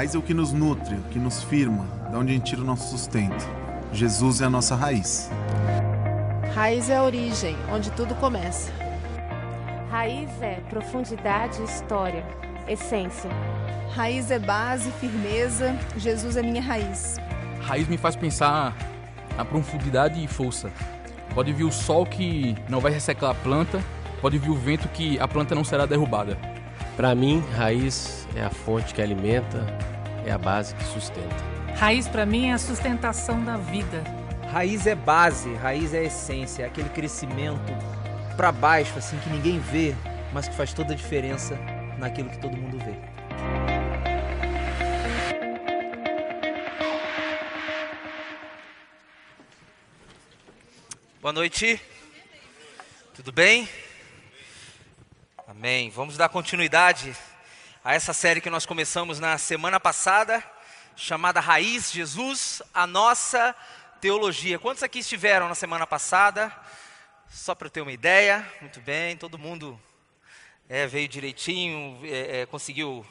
Raiz é o que nos nutre, o que nos firma, de onde a gente tira o nosso sustento. Jesus é a nossa raiz. Raiz é a origem, onde tudo começa. Raiz é profundidade, história, essência. Raiz é base, firmeza. Jesus é minha raiz. Raiz me faz pensar na profundidade e força. Pode vir o sol que não vai ressecar a planta, pode vir o vento que a planta não será derrubada. Para mim, raiz é a fonte que alimenta, é a base que sustenta. Raiz para mim é a sustentação da vida. Raiz é base, raiz é essência, é aquele crescimento para baixo assim que ninguém vê, mas que faz toda a diferença naquilo que todo mundo vê. Boa noite. Tudo bem? Amém. Vamos dar continuidade a essa série que nós começamos na semana passada, chamada Raiz Jesus, a nossa teologia. Quantos aqui estiveram na semana passada? Só para eu ter uma ideia. Muito bem, todo mundo é, veio direitinho, é, é, conseguiu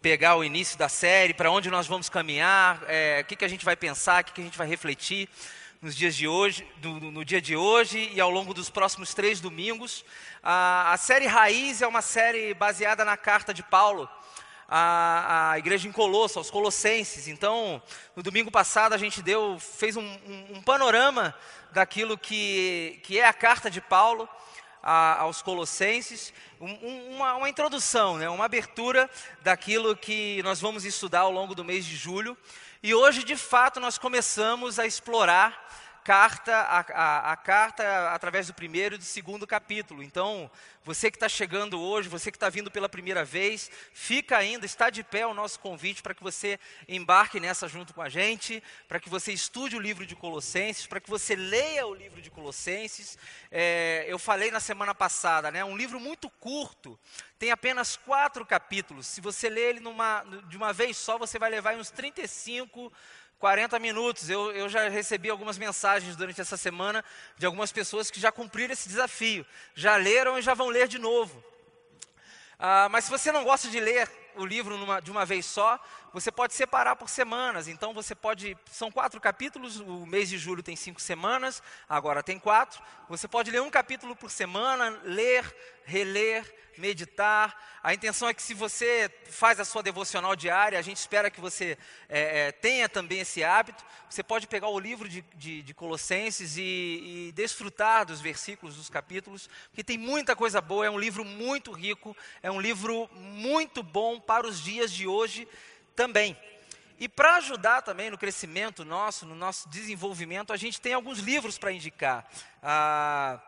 pegar o início da série, para onde nós vamos caminhar, é, o que, que a gente vai pensar, o que, que a gente vai refletir nos dias de hoje, no, no, dia de hoje e ao longo dos próximos três domingos. A, a série Raiz é uma série baseada na carta de Paulo à, à igreja em Colosso, aos Colossenses. Então, no domingo passado a gente deu, fez um, um, um panorama daquilo que, que é a carta de Paulo a, aos Colossenses, um, uma, uma, introdução, né, uma abertura daquilo que nós vamos estudar ao longo do mês de julho. E hoje, de fato, nós começamos a explorar carta, a, a, a, carta através do primeiro e do segundo capítulo. Então, você que está chegando hoje, você que está vindo pela primeira vez, fica ainda, está de pé o nosso convite para que você embarque nessa junto com a gente, para que você estude o livro de Colossenses, para que você leia o livro de Colossenses. É, eu falei na semana passada, né, um livro muito curto, tem apenas quatro capítulos. Se você ler ele numa, de uma vez só, você vai levar uns 35 40 minutos. Eu, eu já recebi algumas mensagens durante essa semana de algumas pessoas que já cumpriram esse desafio, já leram e já vão ler de novo. Ah, mas se você não gosta de ler o livro numa, de uma vez só, você pode separar por semanas. Então você pode. São quatro capítulos, o mês de julho tem cinco semanas, agora tem quatro. Você pode ler um capítulo por semana, ler, reler, meditar. A intenção é que se você faz a sua devocional diária, a gente espera que você é, é, tenha também esse hábito. Você pode pegar o livro de, de, de Colossenses e, e desfrutar dos versículos, dos capítulos, porque tem muita coisa boa. É um livro muito rico, é um livro muito bom para os dias de hoje também. E para ajudar também no crescimento nosso, no nosso desenvolvimento, a gente tem alguns livros para indicar. Ah,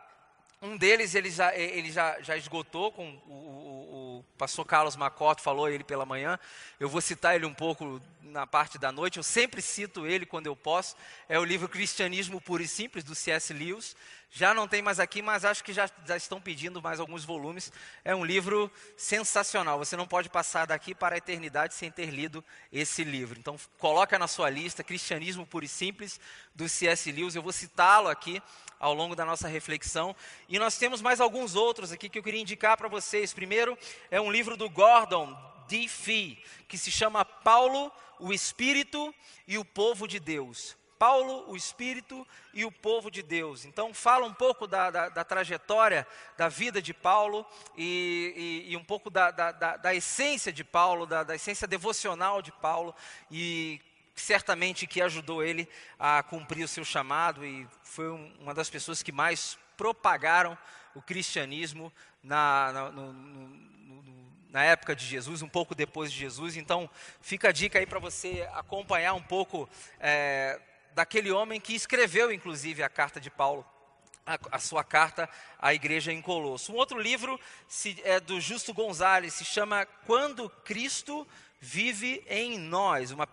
um deles ele já, ele já, já esgotou, com o, o, o pastor Carlos Macoto falou ele pela manhã. Eu vou citar ele um pouco na parte da noite, eu sempre cito ele quando eu posso. É o livro Cristianismo Puro e Simples, do C.S. Lewis. Já não tem mais aqui, mas acho que já, já estão pedindo mais alguns volumes. É um livro sensacional. Você não pode passar daqui para a eternidade sem ter lido esse livro. Então, coloca na sua lista Cristianismo Puro e Simples, do C.S. Lewis. Eu vou citá-lo aqui ao longo da nossa reflexão. E nós temos mais alguns outros aqui que eu queria indicar para vocês. Primeiro é um livro do Gordon D. Fee, que se chama Paulo, o Espírito e o Povo de Deus. Paulo, o Espírito e o povo de Deus. Então, fala um pouco da, da, da trajetória da vida de Paulo e, e, e um pouco da, da, essência de Paulo, da, essência devocional de Paulo e certamente que ajudou ele a cumprir o seu chamado e foi uma das pessoas que mais propagaram o cristianismo na, na, no, no, na época de Jesus, um pouco depois de Jesus. Então, fica a dica aí para você acompanhar um pouco é, daquele homem que escreveu, inclusive, a carta de Paulo, a, a sua carta à igreja em Colosso. Um outro livro se, é do Justo Gonzalez, se chama Quando Cristo Vive em Nós, uma,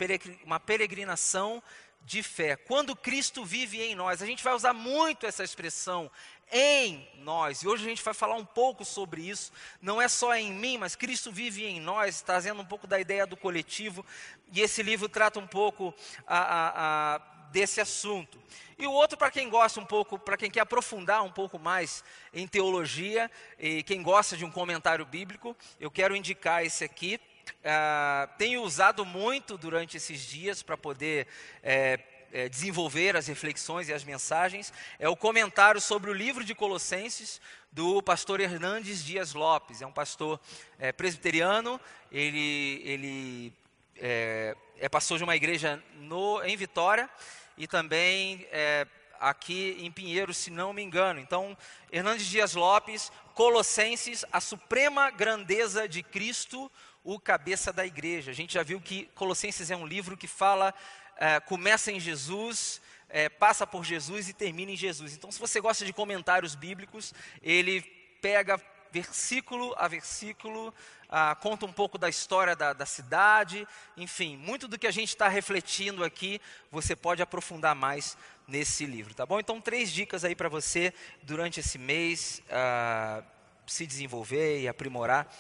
peregrinação de fé. Quando Cristo vive em nós, a gente vai usar muito essa expressão em nós. E hoje a gente vai falar um pouco sobre isso. Não é só em mim, mas Cristo vive em nós, trazendo um pouco da ideia do coletivo. E esse livro trata um pouco a, a, a desse assunto. E o outro, para quem gosta um pouco, para quem quer aprofundar um pouco mais em teologia, e quem gosta de um comentário bíblico, eu quero indicar esse aqui, ah, tenho usado muito durante esses dias para poder é, é, desenvolver as reflexões e as mensagens é o comentário sobre o livro de Colossenses do pastor Hernandes Dias Lopes. É um pastor é, presbiteriano, ele, ele é, é, pastor de uma igreja no, em Vitória e também é, aqui em Pinheiro, se não me engano. Então, Hernandes Dias Lopes, Colossenses, a suprema grandeza de Cristo, o cabeça da igreja. A gente já viu que Colossenses é um livro que fala, é, começa em Jesus, é, passa por Jesus e termina em Jesus. Então, se você gosta de comentários bíblicos, ele pega versículo a versículo, ah, conta um pouco da história da, da cidade, enfim, muito do que a gente está refletindo aqui, você pode aprofundar mais nesse livro, tá bom? Então, três dicas aí para você durante esse mês ah, se desenvolver e aprimorar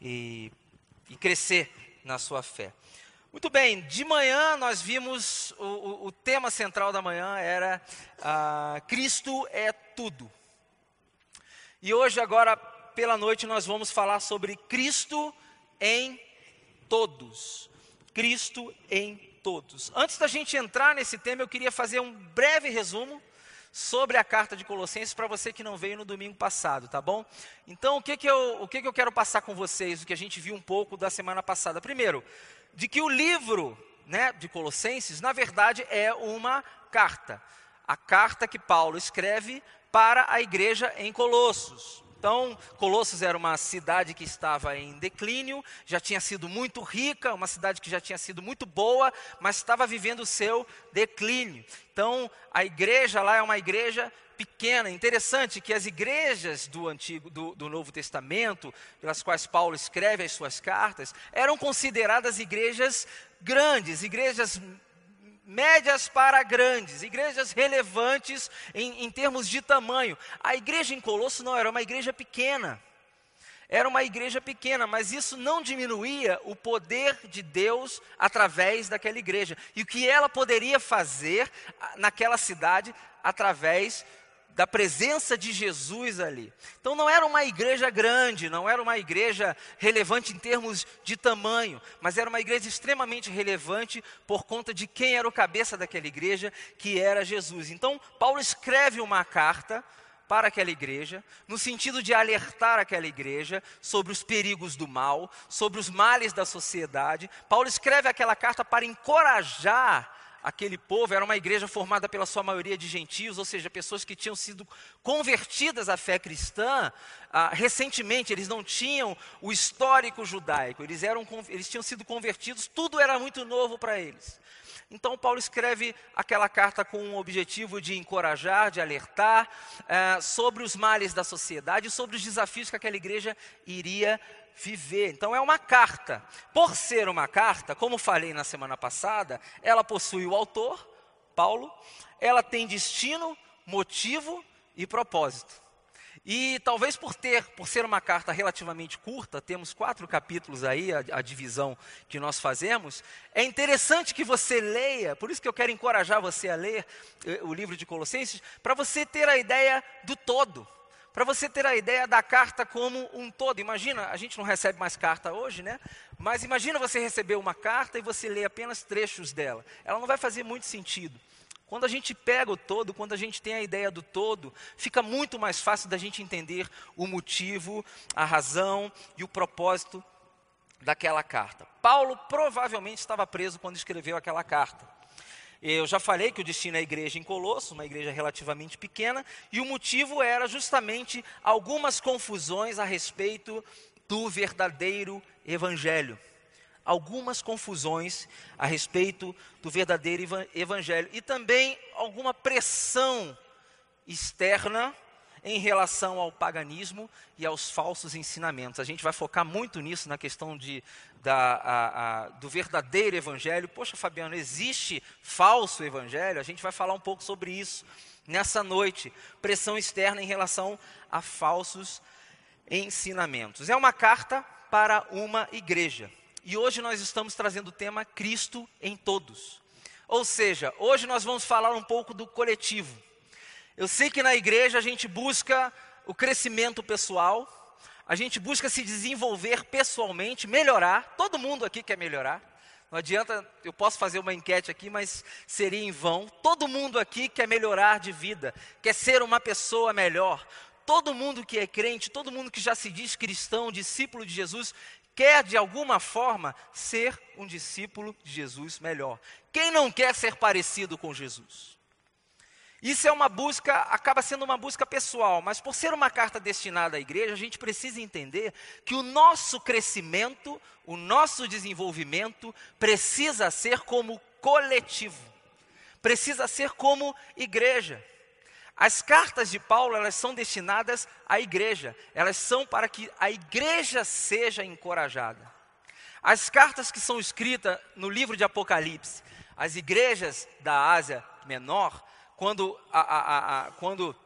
e, e crescer na sua fé. Muito bem, de manhã nós vimos, o, o, o tema central da manhã era ah, Cristo é tudo. E hoje, agora pela noite, nós vamos falar sobre Cristo em todos. Cristo em todos. Antes da gente entrar nesse tema, eu queria fazer um breve resumo sobre a carta de Colossenses para você que não veio no domingo passado, tá bom? Então, o que, que, eu, o que, que eu quero passar com vocês, o que a gente viu um pouco da semana passada? Primeiro, de que o livro né, de Colossenses, na verdade, é uma carta. A carta que Paulo escreve para a igreja em Colossos. Então, Colossos era uma cidade que estava em declínio, já tinha sido muito rica, uma cidade que já tinha sido muito boa, mas estava vivendo o seu declínio. Então, a igreja lá é uma igreja pequena. Interessante que as igrejas do Antigo, do, do Novo Testamento, pelas quais Paulo escreve as suas cartas, eram consideradas igrejas grandes, igrejas médias para grandes, igrejas relevantes em, em termos de tamanho. A igreja em Colosso não era uma igreja pequena. Era uma igreja pequena, mas isso não diminuía o poder de Deus através daquela igreja. E o que ela poderia fazer naquela cidade através da presença de Jesus ali. Então não era uma igreja grande, não era uma igreja relevante em termos de tamanho, mas era uma igreja extremamente relevante por conta de quem era o cabeça daquela igreja, que era Jesus. Então Paulo escreve uma carta para aquela igreja, no sentido de alertar aquela igreja sobre os perigos do mal, sobre os males da sociedade. Paulo escreve aquela carta para encorajar aquele povo era uma igreja formada pela sua maioria de gentios, ou seja, pessoas que tinham sido convertidas à fé cristã ah, recentemente, eles não tinham o histórico judaico, eles, eram, eles tinham sido convertidos, tudo era muito novo para eles. Então, Paulo escreve aquela carta com o objetivo de encorajar, de alertar ah, sobre os males da sociedade, sobre os desafios que aquela igreja iria viver. Então é uma carta. Por ser uma carta, como falei na semana passada, ela possui o autor, Paulo, ela tem destino, motivo e propósito. E talvez por ter, por ser uma carta relativamente curta, temos quatro capítulos aí, a, a, divisão que nós fazemos, é interessante que você leia, por isso que eu quero encorajar você a ler eh, o livro de Colossenses, para você ter a ideia do todo para você ter a ideia da carta como um todo. Imagina, a gente não recebe mais carta hoje, né? Mas imagina você receber uma carta e você lê apenas trechos dela. Ela não vai fazer muito sentido. Quando a gente pega o todo, quando a gente tem a ideia do todo, fica muito mais fácil da gente entender o motivo, a razão e o propósito daquela carta. Paulo provavelmente estava preso quando escreveu aquela carta. Eu já falei que o destino é a igreja em Colosso, uma igreja relativamente pequena, e o motivo era justamente algumas confusões a respeito do verdadeiro evangelho. Algumas confusões a respeito do verdadeiro evangelho e também alguma pressão externa em relação ao paganismo e aos falsos ensinamentos. A gente vai focar muito nisso na questão de, da, a, a, do verdadeiro evangelho. Poxa, Fabiano, existe falso evangelho? A gente vai falar um pouco sobre isso nessa noite. Pressão externa em relação a falsos ensinamentos. É uma carta para uma igreja. E hoje nós estamos trazendo o tema Cristo em todos. Ou seja, hoje nós vamos falar um pouco do coletivo. Eu sei que na igreja a gente busca o crescimento pessoal, a gente busca se desenvolver pessoalmente, melhorar. Todo mundo aqui quer melhorar. Não adianta, eu posso fazer uma enquete aqui, mas seria em vão. Todo mundo aqui quer melhorar de vida, quer ser uma pessoa melhor. Todo mundo que é crente, todo mundo que já se diz cristão, discípulo de Jesus, quer de alguma forma ser um discípulo de Jesus melhor. Quem não quer ser parecido com Jesus? Isso é uma busca, acaba sendo uma busca pessoal, mas por ser uma carta destinada à igreja, a gente precisa entender que o nosso crescimento, o nosso desenvolvimento precisa ser como coletivo, precisa ser como igreja. As cartas de Paulo, elas são destinadas à igreja, elas são para que a igreja seja encorajada. As cartas que são escritas no livro de Apocalipse, as igrejas da Ásia Menor, quando, a, a, a, quando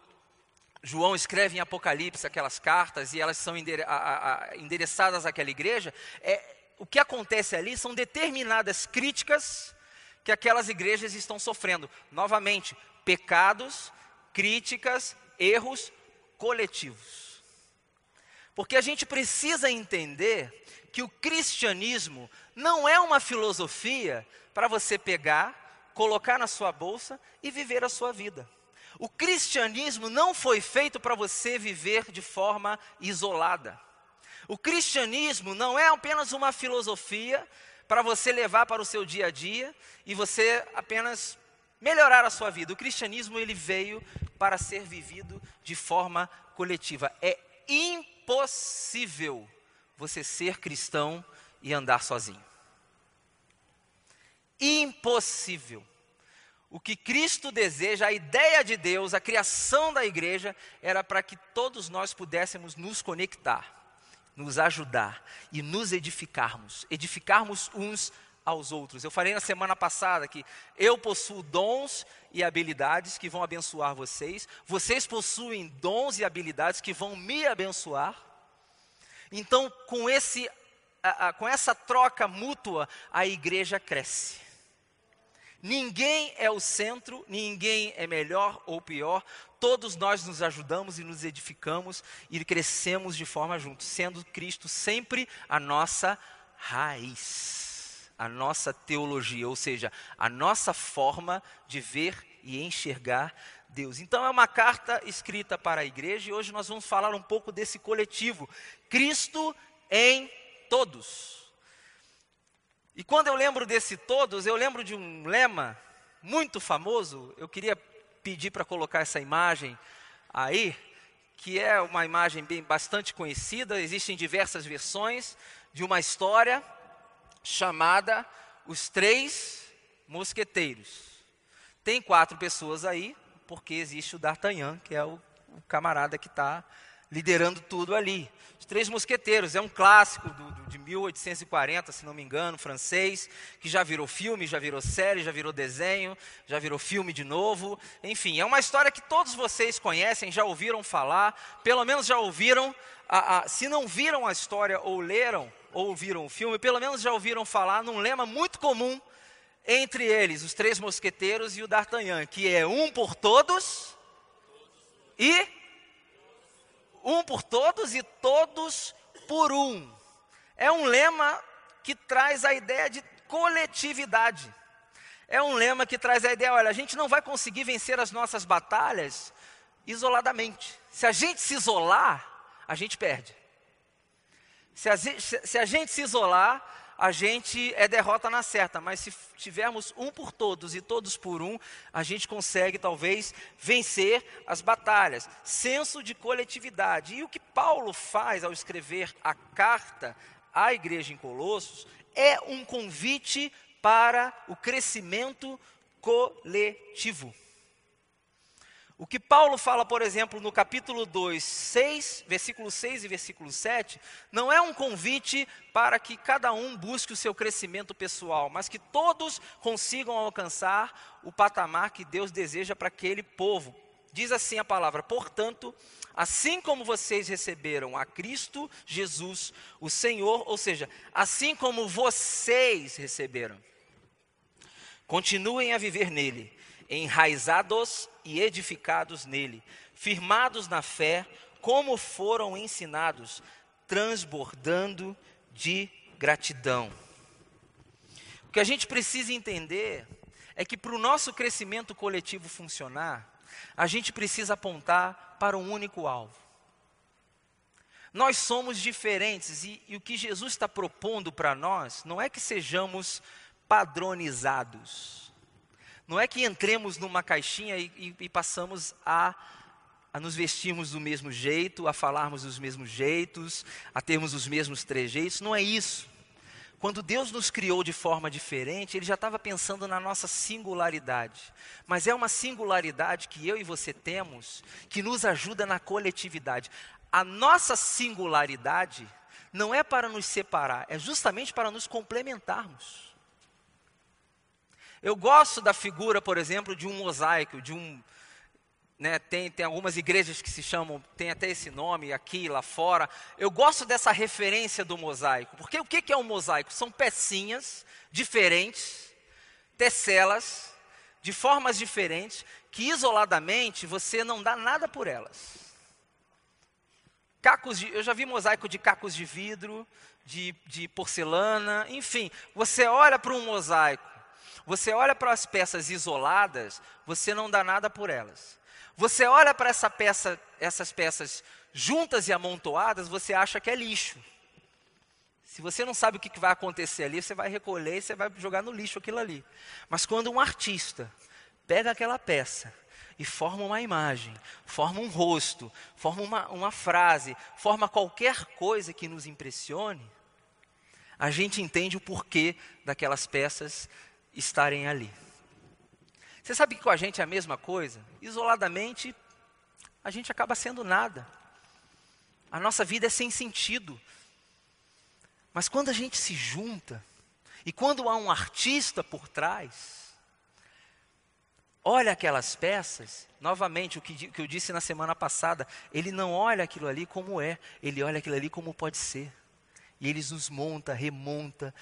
João escreve em Apocalipse aquelas cartas e elas são endereçadas àquela igreja, é, o que acontece ali são determinadas críticas que aquelas igrejas estão sofrendo. Novamente, pecados, críticas, erros coletivos. Porque a gente precisa entender que o cristianismo não é uma filosofia para você pegar colocar na sua bolsa e viver a sua vida. O cristianismo não foi feito para você viver de forma isolada. O cristianismo não é apenas uma filosofia para você levar para o seu dia a dia e você apenas melhorar a sua vida. O cristianismo ele veio para ser vivido de forma coletiva. É impossível você ser cristão e andar sozinho. Impossível. O que Cristo deseja, a ideia de Deus, a criação da igreja, era para que todos nós pudéssemos nos conectar, nos ajudar e nos edificarmos, edificarmos uns aos outros. Eu falei na semana passada que eu possuo dons e habilidades que vão abençoar vocês, vocês possuem dons e habilidades que vão me abençoar. Então, com, esse, com essa troca mútua, a igreja cresce. Ninguém é o centro, ninguém é melhor ou pior, todos nós nos ajudamos e nos edificamos e crescemos de forma junto, sendo Cristo sempre a nossa raiz, a nossa teologia, ou seja, a nossa forma de ver e enxergar Deus. Então é uma carta escrita para a igreja e hoje nós vamos falar um pouco desse coletivo, Cristo em todos. E quando eu lembro desse todos, eu lembro de um lema muito famoso. Eu queria pedir para colocar essa imagem aí, que é uma imagem bem bastante conhecida. Existem diversas versões de uma história chamada Os Três Mosqueteiros. Tem quatro pessoas aí, porque existe o D'Artagnan, que é o, o camarada que está liderando tudo ali. Os Três Mosqueteiros é um clássico do, do, de 1840, se não me engano, francês, que já virou filme, já virou série, já virou desenho, já virou filme de novo. Enfim, é uma história que todos vocês conhecem, já ouviram falar, pelo menos já ouviram. A, a, se não viram a história ou leram ou viram o filme, pelo menos já ouviram falar num lema muito comum entre eles, os Três Mosqueteiros e o D'Artagnan, que é um por todos e um por todos e todos por um. É um lema que traz a ideia de coletividade. É um lema que traz a ideia, olha, a gente não vai conseguir vencer as nossas batalhas isoladamente. Se a gente se isolar, a gente perde. Se a, gente se isolar, a gente é derrota na certa, mas se tivermos um por todos e todos por um, a gente consegue talvez vencer as batalhas. Senso de coletividade. E o que Paulo faz ao escrever a carta à igreja em Colossos é um convite para o crescimento coletivo. O que Paulo fala, por exemplo, no capítulo 2, 6, versículo 6 e versículo 7, não é um convite para que cada um busque o seu crescimento pessoal, mas que todos consigam alcançar o patamar que Deus deseja para aquele povo. Diz assim a palavra: portanto, assim como vocês receberam a Cristo Jesus, o Senhor, ou seja, assim como vocês receberam, continuem a viver nele enraizados e edificados nele, firmados na fé, como foram ensinados, transbordando de gratidão. O que a gente precisa entender é que para o nosso crescimento coletivo funcionar, a gente precisa apontar para um único alvo. Nós somos diferentes e, e o que Jesus está propondo para nós não é que sejamos padronizados, não é que entremos numa caixinha e, e, e passamos a, a nos vestirmos do mesmo jeito, a falarmos dos mesmos jeitos, a termos os mesmos trejeitos, não é isso. Quando Deus nos criou de forma diferente, Ele já estava pensando na nossa singularidade. Mas é uma singularidade que eu e você temos que nos ajuda na coletividade. A nossa singularidade não é para nos separar, é justamente para nos complementarmos. Eu gosto da figura, por exemplo, de um mosaico, de um, né, tem, tem algumas igrejas que se chamam, tem até esse nome aqui, lá fora. Eu gosto dessa referência do mosaico, porque o que, que é um mosaico? São pecinhas diferentes, tecelas, de formas diferentes, que isoladamente você não dá nada por elas. Cacos de, eu já vi mosaico de cacos de vidro, de, de porcelana, enfim. Você olha para um mosaico, você olha para as peças isoladas, você não dá nada por elas. Você olha para essa peça, essas peças juntas e amontoadas, você acha que é lixo. Se você não sabe o que vai acontecer ali, você vai recolher e você vai jogar no lixo aquilo ali. Mas quando um artista pega aquela peça e forma uma imagem, forma um rosto, forma uma, uma frase, forma qualquer coisa que nos impressione, a gente entende o porquê daquelas peças estarem ali. Você sabe que com a gente é a mesma coisa? Isoladamente, a gente acaba sendo nada. A nossa vida é sem sentido. Mas quando a gente se junta, e quando há um artista por trás, olha aquelas peças, novamente, o que, que eu disse na semana passada, ele não olha aquilo ali como é, ele olha aquilo ali como pode ser. E ele nos monta, remonta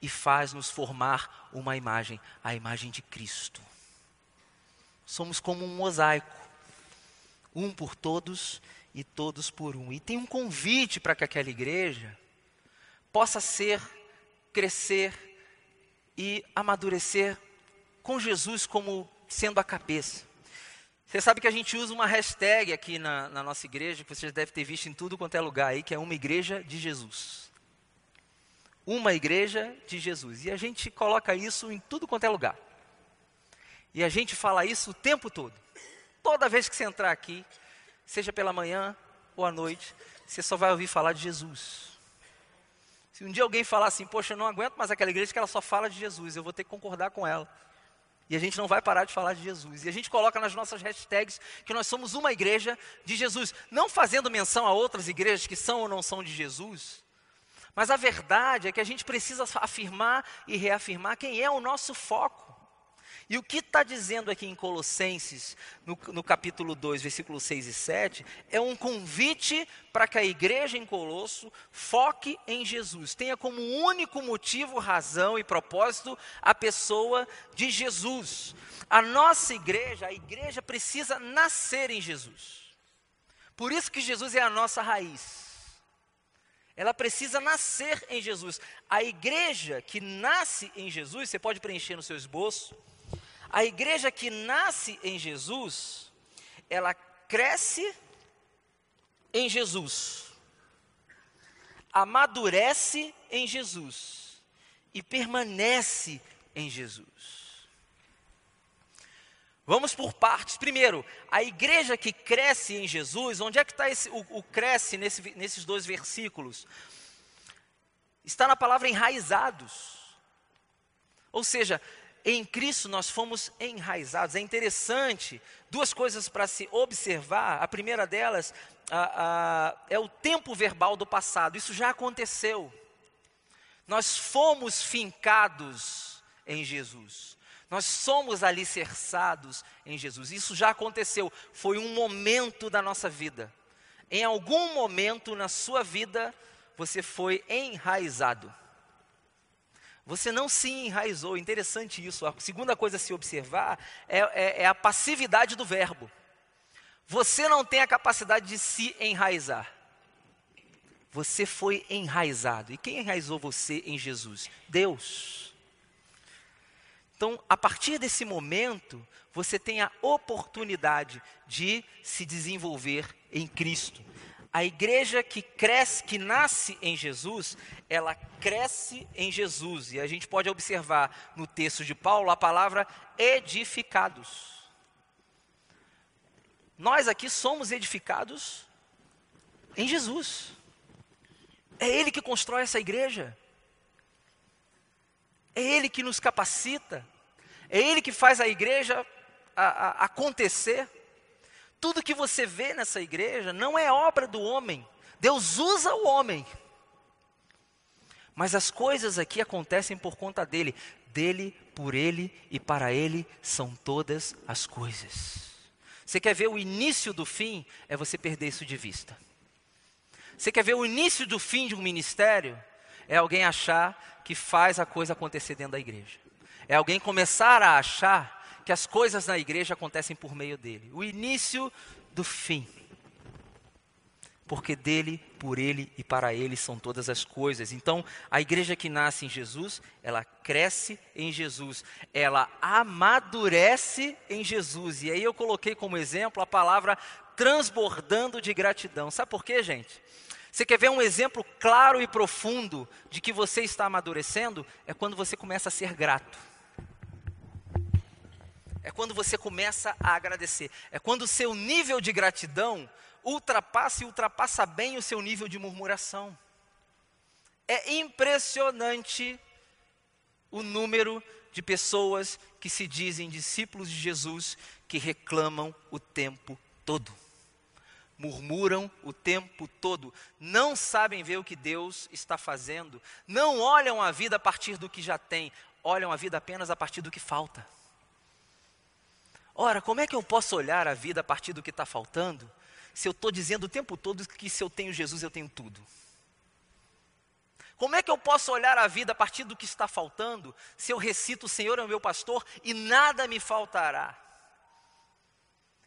e faz nos formar uma imagem, a imagem de Cristo somos como um mosaico, um por todos e todos por um. E tem um convite para que aquela igreja possa ser, crescer e amadurecer com Jesus como sendo a cabeça. Você sabe que a gente usa uma hashtag aqui na, na nossa igreja, que vocês devem ter visto em tudo quanto é lugar aí, que é uma igreja de Jesus. Uma igreja de Jesus. E a gente coloca isso em tudo quanto é lugar. E a gente fala isso o tempo todo. Toda vez que você entrar aqui, seja pela manhã ou à noite, você só vai ouvir falar de Jesus. Se um dia alguém falar assim, poxa, eu não aguento mais aquela igreja que ela só fala de Jesus, eu vou ter que concordar com ela. E a gente não vai parar de falar de Jesus. E a gente coloca nas nossas hashtags que nós somos uma igreja de Jesus. Não fazendo menção a outras igrejas que são ou não são de Jesus. Mas a verdade é que a gente precisa afirmar e reafirmar quem é o nosso foco. E o que está dizendo aqui em Colossenses, no, no, capítulo 2, versículos 6 e 7, é um convite para que a igreja em Colosso foque em Jesus, tenha como único motivo, razão e propósito a pessoa de Jesus. A nossa igreja, a igreja precisa nascer em Jesus. Por isso que Jesus é a nossa raiz. Ela precisa nascer em Jesus. A igreja que nasce em Jesus, você pode preencher no seu esboço a igreja que nasce em Jesus, ela cresce em Jesus, amadurece em Jesus e permanece em Jesus. Vamos por partes. Primeiro, a igreja que cresce em Jesus, onde é que está o, o cresce nesse, nesses dois versículos? Está na palavra enraizados. Ou seja, em Cristo nós fomos enraizados. É interessante, duas coisas para se observar. A primeira delas a, a, é o tempo verbal do passado. Isso já aconteceu. Nós fomos fincados em Jesus. Nós somos alicerçados em Jesus. Isso já aconteceu. Foi um momento da nossa vida. Em algum momento na sua vida, você foi enraizado. Você não se enraizou. Interessante isso. A segunda coisa a se observar é, é, é a passividade do verbo. Você não tem a capacidade de se enraizar. Você foi enraizado. E quem enraizou você em Jesus? Deus. Então, a partir desse momento, você tem a oportunidade de se desenvolver em Cristo. A igreja que cresce, que nasce em Jesus, ela cresce em Jesus. E a gente pode observar no texto de Paulo a palavra edificados. Nós aqui somos edificados em Jesus. É Ele que constrói essa igreja. É Ele que nos capacita. É Ele que faz a igreja a, a, acontecer. Tudo que você vê nessa igreja não é obra do homem. Deus usa o homem. Mas as coisas aqui acontecem por conta dele. Dele, por ele e para ele são todas as coisas. Você quer ver o início do fim? É você perder isso de vista. Você quer ver o início do fim de um ministério? É alguém achar que faz a coisa acontecer dentro da igreja. É alguém começar a achar que as coisas na igreja acontecem por meio dele. O início do fim. Porque dele, por ele e para ele são todas as coisas. Então, a igreja que nasce em Jesus, ela cresce em Jesus, ela amadurece em Jesus. E aí eu coloquei como exemplo a palavra transbordando de gratidão. Sabe por quê, gente? Você quer ver um exemplo claro e profundo de que você está amadurecendo? É quando você começa a ser grato. É quando você começa a agradecer. É quando o seu nível de gratidão ultrapassa e ultrapassa bem o seu nível de murmuração. É impressionante o número de pessoas que se dizem discípulos de Jesus que reclamam o tempo todo murmuram o tempo todo, não sabem ver o que Deus está fazendo, não olham a vida a partir do que já tem, olham a vida apenas a partir do que falta. Ora, como é que eu posso olhar a vida a partir do que está faltando, se eu estou dizendo o tempo todo que se eu tenho Jesus, eu tenho tudo? Como é que eu posso olhar a vida a partir do que está faltando, se eu recito o Senhor é o meu pastor e nada me faltará?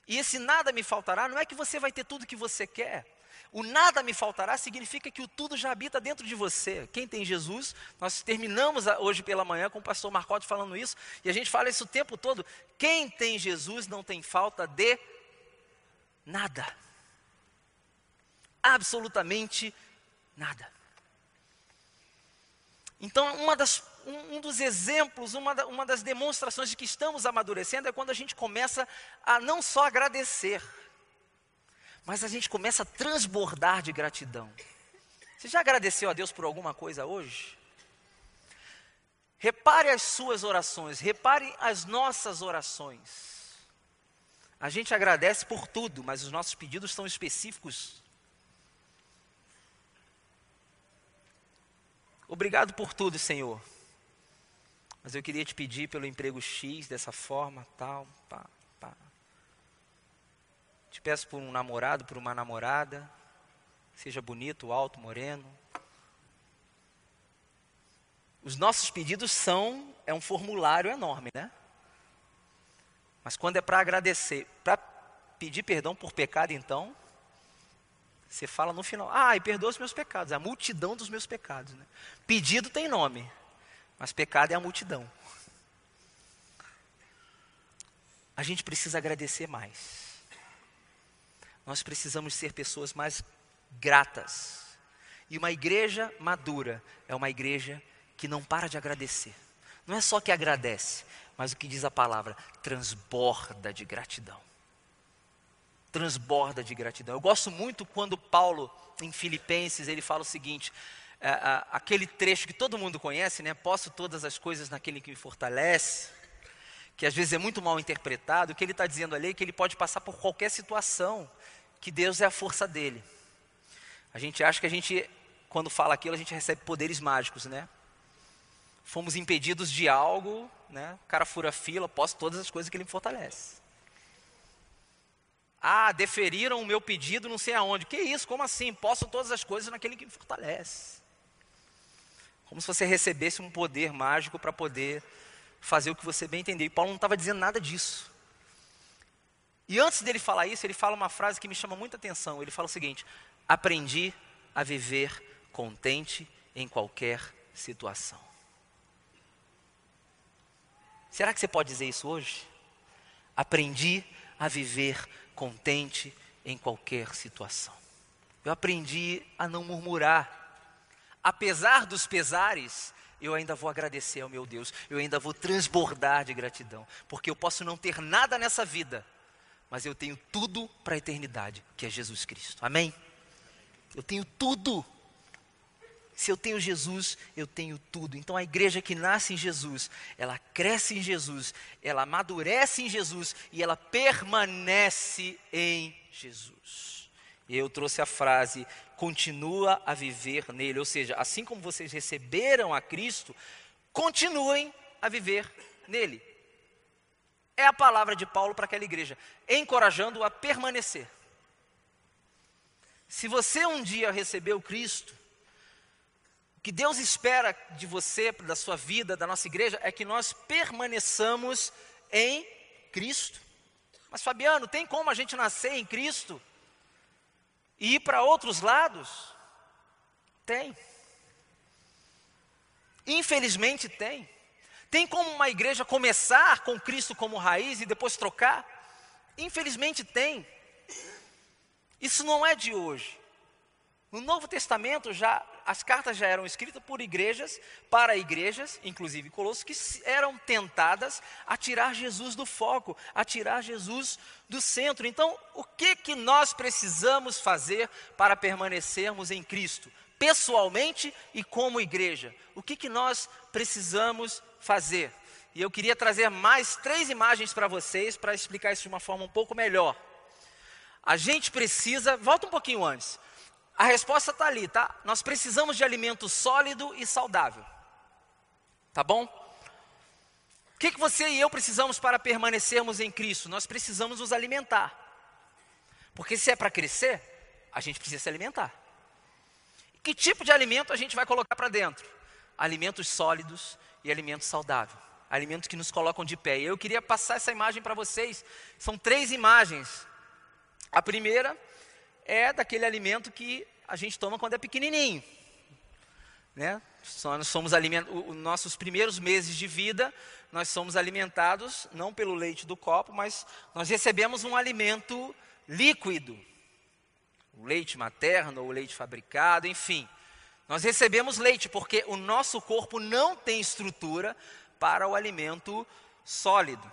E esse nada me faltará não é que você vai ter tudo que você quer. O nada me faltará significa que o tudo já habita dentro de você. Quem tem Jesus, nós terminamos hoje pela manhã com o pastor Marcotti falando isso, e a gente fala isso o tempo todo. Quem tem Jesus não tem falta de nada. Absolutamente nada. Então, uma das um, um dos exemplos, uma, da, uma das demonstrações de que estamos amadurecendo é quando a gente começa a não só agradecer, mas a gente começa a transbordar de gratidão. Você já agradeceu a Deus por alguma coisa hoje? Repare as suas orações, repare as nossas orações. A gente agradece por tudo, mas os nossos pedidos são específicos. Obrigado por tudo, Senhor. Mas eu queria te pedir pelo emprego X, dessa forma, tal, pá, pá. Te peço por um namorado, por uma namorada, seja bonito, alto, moreno. Os nossos pedidos são, é um formulário enorme, né? Mas quando é para agradecer, para pedir perdão por pecado, então, você fala no final, ah, e perdoa os meus pecados, a multidão dos meus pecados. Né? Pedido tem nome. Mas pecado é a multidão. A gente precisa agradecer mais. Nós precisamos ser pessoas mais gratas. E uma igreja madura é uma igreja que não para de agradecer. Não é só que agradece, mas o que diz a palavra, transborda de gratidão. Transborda de gratidão. Eu gosto muito quando Paulo, em Filipenses, ele fala o seguinte: é, aquele trecho que todo mundo conhece, né? Posso todas as coisas naquele que me fortalece, que às vezes é muito mal interpretado. O que ele está dizendo ali é que ele pode passar por qualquer situação, que Deus é a força dele. A gente acha que a gente, quando fala aquilo, a gente recebe poderes mágicos, né? Fomos impedidos de algo, né? O cara fura fila, posso todas as coisas que ele me fortalece. Ah, deferiram o meu pedido não sei aonde. Que isso? Como assim? Posso todas as coisas naquele que me fortalece. Como se você recebesse um poder mágico para poder fazer o que você bem entendeu. E Paulo não estava dizendo nada disso. E antes dele falar isso, ele fala uma frase que me chama muita atenção. Ele fala o seguinte: Aprendi a viver contente em qualquer situação. Será que você pode dizer isso hoje? Aprendi a viver contente em qualquer situação. Eu aprendi a não murmurar. Apesar dos pesares, eu ainda vou agradecer ao meu Deus, eu ainda vou transbordar de gratidão, porque eu posso não ter nada nessa vida, mas eu tenho tudo para a eternidade, que é Jesus Cristo. Amém? Eu tenho tudo. Se eu tenho Jesus, eu tenho tudo. Então a igreja que nasce em Jesus, ela cresce em Jesus, ela amadurece em Jesus e ela permanece em Jesus. E eu trouxe a frase: continua a viver nele. Ou seja, assim como vocês receberam a Cristo, continuem a viver nele. É a palavra de Paulo para aquela igreja, encorajando-a a permanecer. Se você um dia recebeu Cristo, o que Deus espera de você, da sua vida, da nossa igreja, é que nós permaneçamos em Cristo. Mas Fabiano, tem como a gente nascer em Cristo e ir para outros lados? Tem. Infelizmente tem. Tem como uma igreja começar com Cristo como raiz e depois trocar? Infelizmente tem. Isso não é de hoje. No Novo Testamento já as cartas já eram escritas por igrejas para igrejas, inclusive Colossos, que eram tentadas a tirar Jesus do foco, a tirar Jesus do centro. Então, o que que nós precisamos fazer para permanecermos em Cristo, pessoalmente e como igreja? O que que nós precisamos fazer? E eu queria trazer mais três imagens para vocês para explicar isso de uma forma um pouco melhor. A gente precisa, volta um pouquinho antes. A resposta está ali, tá? Nós precisamos de alimento sólido e saudável. Tá bom? O que, que você e eu precisamos para permanecermos em Cristo? Nós precisamos nos alimentar. Porque se é para crescer, a gente precisa se alimentar. Que tipo de alimento a gente vai colocar para dentro? Alimentos sólidos e alimentos saudáveis. Alimentos que nos colocam de pé. E eu queria passar essa imagem para vocês. São três imagens. A primeira é daquele alimento que a gente toma quando é pequenininho. Né? Nós somos alimentados, nossos primeiros meses de vida, nós somos alimentados não pelo leite do copo, mas nós recebemos um alimento líquido. O leite materno, ou o leite fabricado, enfim. Nós recebemos leite porque o nosso corpo não tem estrutura para o alimento sólido.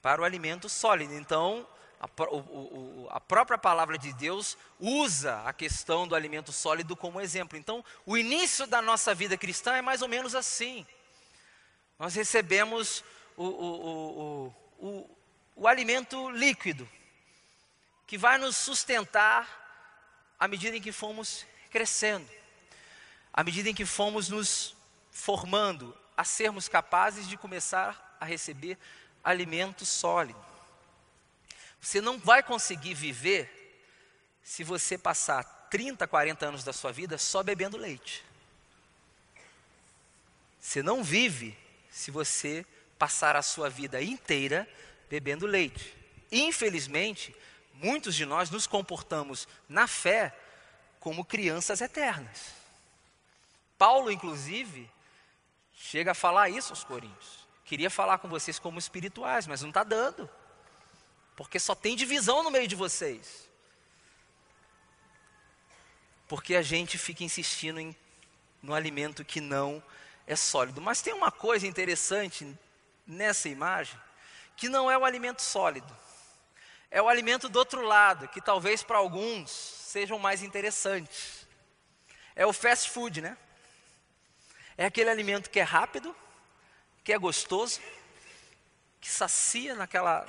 Para o alimento sólido. Então, a, o, o, a, própria palavra de Deus usa a questão do alimento sólido como exemplo. Então, o início da nossa vida cristã é mais ou menos assim. Nós recebemos o, o alimento líquido, que vai nos sustentar à medida em que fomos crescendo, à medida em que fomos nos formando, a sermos capazes de começar a receber alimento sólido. Você não vai conseguir viver se você passar 30, 40 anos da sua vida só bebendo leite. Você não vive se você passar a sua vida inteira bebendo leite. Infelizmente, muitos de nós nos comportamos na fé como crianças eternas. Paulo, inclusive, chega a falar isso aos Coríntios. Queria falar com vocês como espirituais, mas não está dando. Porque só tem divisão no meio de vocês. Porque a gente fica insistindo em, no alimento que não é sólido. Mas tem uma coisa interessante nessa imagem, que não é o alimento sólido. É o alimento do outro lado, que talvez para alguns sejam mais interessantes. É o fast food, né? É aquele alimento que é rápido, que é gostoso, que sacia naquela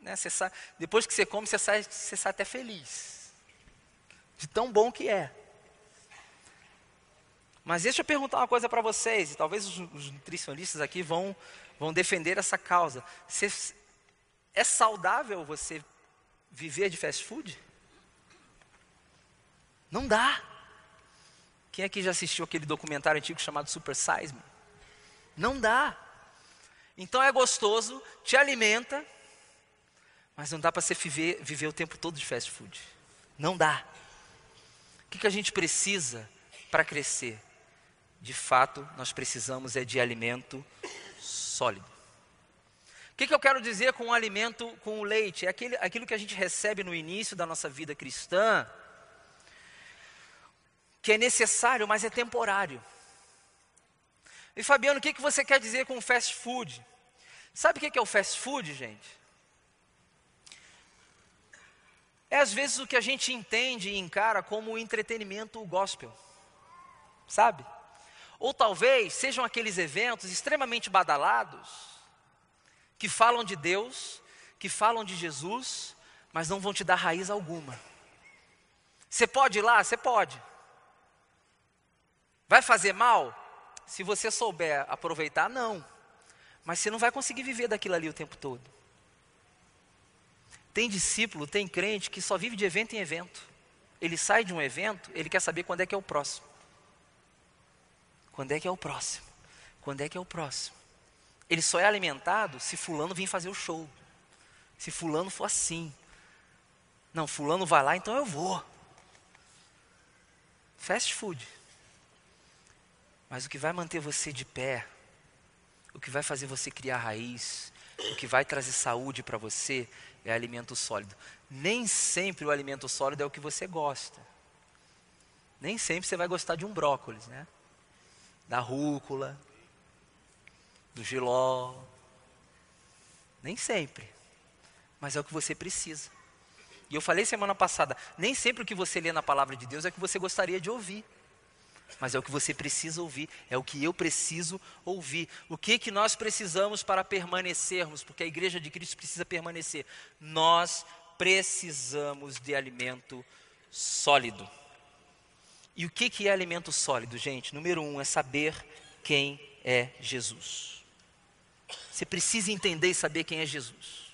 né? Você sai, depois que você come, você sai, você sai até feliz. De tão bom que é. Mas deixa eu perguntar uma coisa para vocês, e talvez os, os, nutricionistas aqui vão, vão defender essa causa. Você, é saudável você viver de fast food? Não dá. Quem aqui já assistiu aquele documentário antigo chamado Super Size? Não dá. Então é gostoso, te alimenta, mas não dá para você viver, viver o tempo todo de fast food. Não dá. O que, que a gente precisa para crescer? De fato, nós precisamos é de alimento sólido. O que, que eu quero dizer com o alimento, com o leite? É aquele, aquilo que a gente recebe no início da nossa vida cristã, que é necessário, mas é temporário. E Fabiano, o que, que você quer dizer com fast food? Sabe o que é o fast food, gente? É às vezes o que a gente entende e encara como entretenimento gospel, sabe? Ou talvez sejam aqueles eventos extremamente badalados, que falam de Deus, que falam de Jesus, mas não vão te dar raiz alguma. Você pode ir lá? Você pode. Vai fazer mal? Se você souber aproveitar, não. Mas você não vai conseguir viver daquilo ali o tempo todo. Tem discípulo, tem crente que só vive de evento em evento. Ele sai de um evento, ele quer saber quando é que é o próximo. Quando é que é o próximo? Quando é que é o próximo? Ele só é alimentado se fulano vir fazer o show. Se fulano for assim. Não, fulano vai lá, então eu vou. Fast food. Mas o que vai manter você de pé, o que vai fazer você criar raiz, o que vai trazer saúde para você é alimento sólido. Nem sempre o alimento sólido é o que você gosta. Nem sempre você vai gostar de um brócolis, né? Da rúcula, do giló. Nem sempre. Mas é o que você precisa. E eu falei semana passada, nem sempre o que você lê na palavra de Deus é o que você gostaria de ouvir mas é o que você precisa ouvir, é o que eu preciso ouvir. O que que nós precisamos para permanecermos? Porque a igreja de Cristo precisa permanecer. Nós precisamos de alimento sólido. E o que que é alimento sólido, gente? Número um é saber quem é Jesus. Você precisa entender e saber quem é Jesus.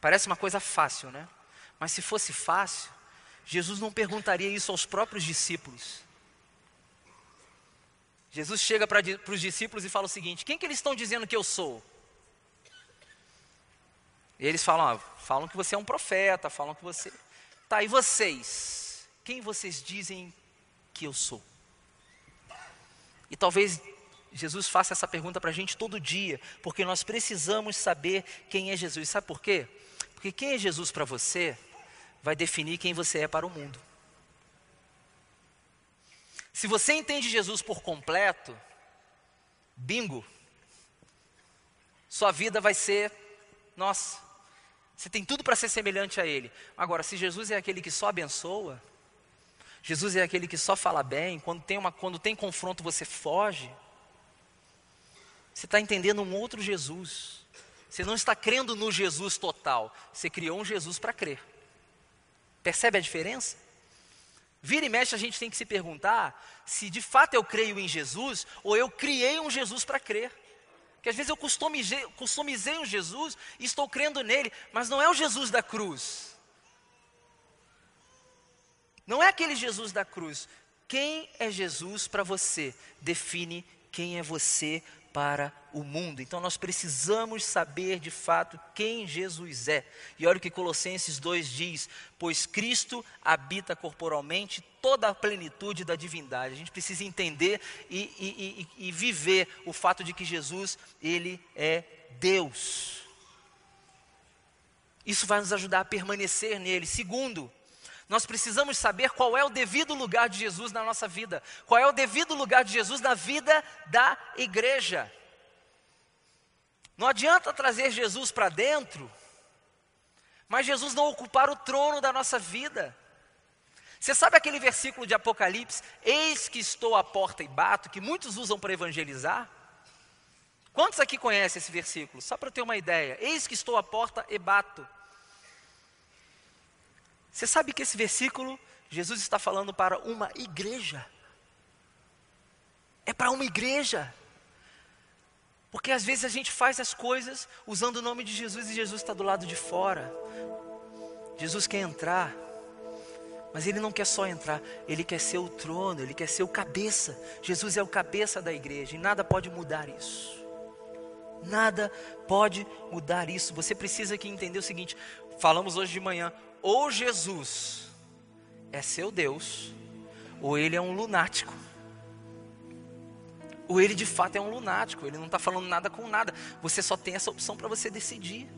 Parece uma coisa fácil, né? Mas se fosse fácil, Jesus não perguntaria isso aos próprios discípulos. Jesus chega para os discípulos e fala o seguinte: quem que eles estão dizendo que eu sou? E eles falam, ah, falam que você é um profeta, falam que você. Tá, e vocês? Quem vocês dizem que eu sou? E talvez Jesus faça essa pergunta para a gente todo dia, porque nós precisamos saber quem é Jesus. Sabe por quê? Porque quem é Jesus para você vai definir quem você é para o mundo. Se você entende Jesus por completo, bingo, sua vida vai ser, nossa, você tem tudo para ser semelhante a Ele. Agora, se Jesus é aquele que só abençoa, Jesus é aquele que só fala bem, quando tem, uma, quando tem confronto você foge, você está entendendo um outro Jesus. Você não está crendo no Jesus total, você criou um Jesus para crer. Percebe a diferença? Vira e mexe, a gente tem que se perguntar se de fato eu creio em Jesus ou eu criei um Jesus para crer. Porque às vezes eu customizei, customizei um Jesus e estou crendo nele, mas não é o Jesus da cruz. Não é aquele Jesus da cruz. Quem é Jesus para você define quem é você para o mundo. Então nós precisamos saber de fato quem Jesus é. E olha o que Colossenses 2 diz: Pois Cristo habita corporalmente toda a plenitude da divindade. A gente precisa entender e, e, e, e viver o fato de que Jesus, Ele é Deus. Isso vai nos ajudar a permanecer nele. Segundo, nós precisamos saber qual é o devido lugar de Jesus na nossa vida, qual é o devido lugar de Jesus na vida da igreja. Não adianta trazer Jesus para dentro, mas Jesus não ocupar o trono da nossa vida. Você sabe aquele versículo de Apocalipse, eis que estou à porta e bato, que muitos usam para evangelizar? Quantos aqui conhecem esse versículo? Só para ter uma ideia, eis que estou à porta e bato. Você sabe que esse versículo, Jesus está falando para uma igreja. É para uma igreja. Porque às vezes a gente faz as coisas usando o nome de Jesus e Jesus está do lado de fora. Jesus quer entrar, mas ele não quer só entrar, ele quer ser o trono, ele quer ser o cabeça. Jesus é o cabeça da igreja e nada pode mudar isso. Nada pode mudar isso. Você precisa que entender o seguinte: falamos hoje de manhã, ou Jesus é seu Deus ou ele é um lunático. Ou ele de fato é um lunático, ele não está falando nada com nada. Você só tem essa opção para você decidir.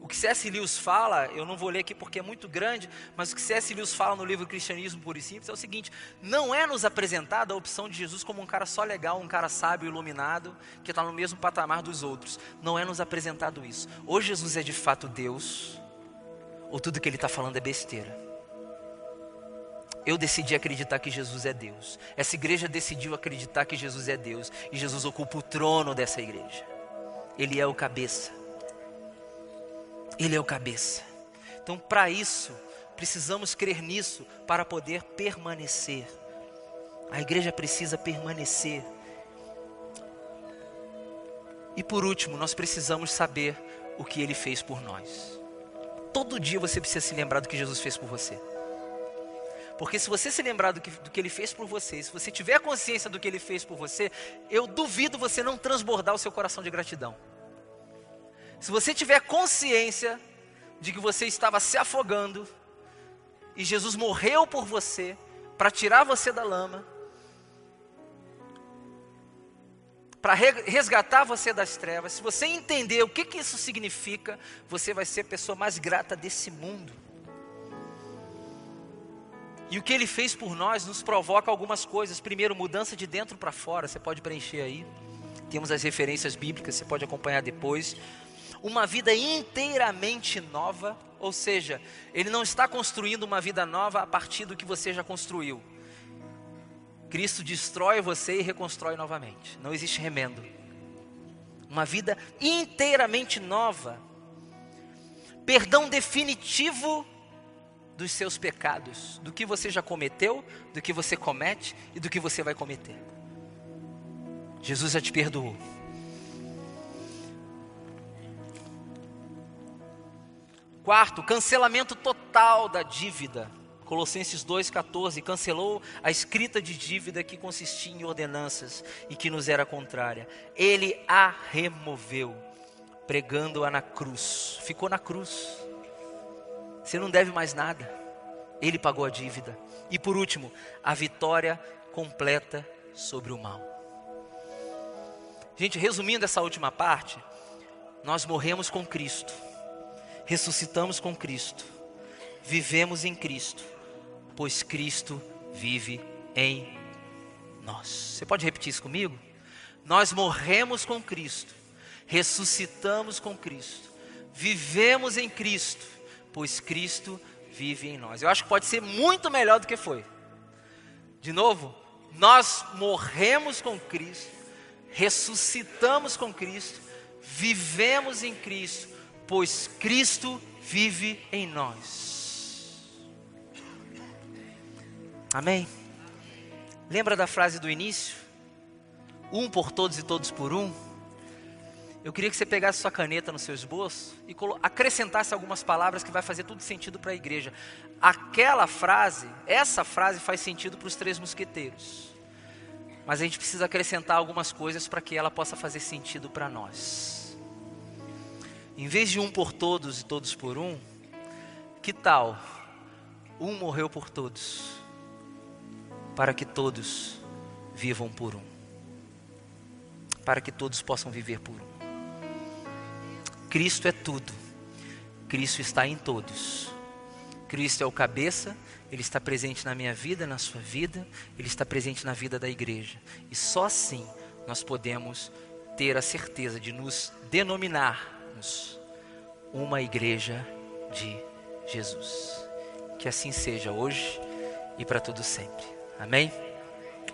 O que C.S. Lewis fala, eu não vou ler aqui porque é muito grande, mas o que C.S. Lewis fala no livro Cristianismo Puro e Simples é o seguinte: não é nos apresentada a opção de Jesus como um cara só legal, um cara sábio, iluminado, que está no mesmo patamar dos outros. Não é nos apresentado isso. Ou Jesus é de fato Deus, ou tudo que ele está falando é besteira. Eu decidi acreditar que Jesus é Deus. Essa igreja decidiu acreditar que Jesus é Deus. E Jesus ocupa o trono dessa igreja. Ele é o cabeça. Ele é o cabeça. Então, para isso, precisamos crer nisso para poder permanecer. A igreja precisa permanecer. E por último, nós precisamos saber o que ele fez por nós. Todo dia você precisa se lembrar do que Jesus fez por você. Porque se você se lembrar do que, do que ele fez por você, se você tiver consciência do que ele fez por você, eu duvido você não transbordar o seu coração de gratidão. Se você tiver consciência de que você estava se afogando e Jesus morreu por você para tirar você da lama, para resgatar você das trevas, se você entender o que, que isso significa, você vai ser a pessoa mais grata desse mundo. E o que ele fez por nós nos provoca algumas coisas. Primeiro, mudança de dentro para fora. Você pode preencher aí. Temos as referências bíblicas, você pode acompanhar depois uma vida inteiramente nova, ou seja, ele não está construindo uma vida nova a partir do que você já construiu. Cristo destrói você e reconstrói novamente. Não existe remendo. Uma vida inteiramente nova. Perdão definitivo dos seus pecados, do que você já cometeu, do que você comete e do que você vai cometer. Jesus já te perdoou. Quarto, cancelamento total da dívida. Colossenses 2,14, cancelou a escrita de dívida que consistia em ordenanças e que nos era contrária. Ele a removeu, pregando-a na cruz. Ficou na cruz. Você não deve mais nada. Ele pagou a dívida. E por último, a vitória completa sobre o mal. Gente, resumindo essa última parte, nós morremos com Cristo ressuscitamos com Cristo, vivemos em Cristo, pois Cristo vive em nós. Você pode repetir isso comigo? Nós morremos com Cristo, ressuscitamos com Cristo, vivemos em Cristo, pois Cristo vive em nós. Eu acho que pode ser muito melhor do que foi. De novo, nós morremos com Cristo, ressuscitamos com Cristo, vivemos em Cristo, pois Cristo vive em nós. Amém? Lembra da frase do início? Um por todos e todos por um? Eu queria que você pegasse sua caneta no seu esboço e acrescentasse algumas palavras que vai fazer tudo sentido para a igreja. Aquela frase, essa frase faz sentido para os três mosqueteiros. Mas a gente precisa acrescentar algumas coisas para que ela possa fazer sentido para nós. Em vez de um por todos e todos por um, que tal um morreu por todos, para que todos vivam por um, para que todos possam viver por um. Cristo é tudo, Cristo está em todos. Cristo é o cabeça, Ele está presente na minha vida, na sua vida, Ele está presente na vida da igreja. E só assim nós podemos ter a certeza de nos denominar uma igreja de Jesus. Que assim seja hoje e para todo sempre. Amém?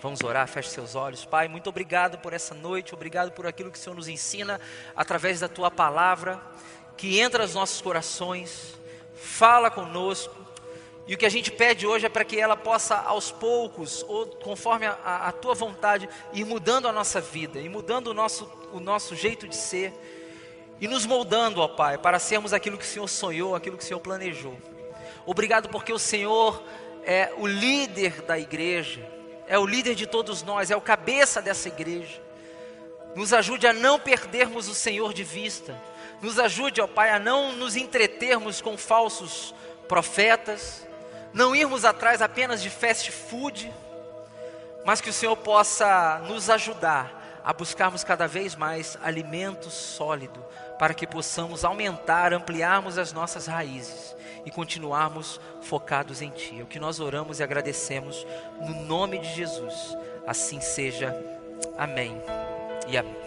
Vamos orar, feche seus olhos. Pai, muito obrigado por essa noite, obrigado por aquilo que o Senhor nos ensina através da tua palavra, que entra nos nossos corações, fala conosco. E o que a gente pede hoje é para que ela possa, aos poucos, ou conforme a, a, tua vontade, ir mudando a nossa vida, e mudando o nosso, o nosso jeito de ser e nos moldando, ó Pai, para sermos aquilo que o Senhor sonhou, aquilo que o Senhor planejou. Obrigado porque o Senhor é o líder da igreja, é o líder de todos nós, é o cabeça dessa igreja. Nos ajude a não perdermos o Senhor de vista. Nos ajude, ó Pai, a não nos entretermos com falsos profetas. não irmos atrás apenas de fast food, mas que o Senhor possa nos ajudar a buscarmos cada vez mais alimento sólido, para que possamos aumentar, ampliarmos as nossas raízes e continuarmos focados em Ti. É o que nós oramos e agradecemos no nome de Jesus. Assim seja. Amém e amém.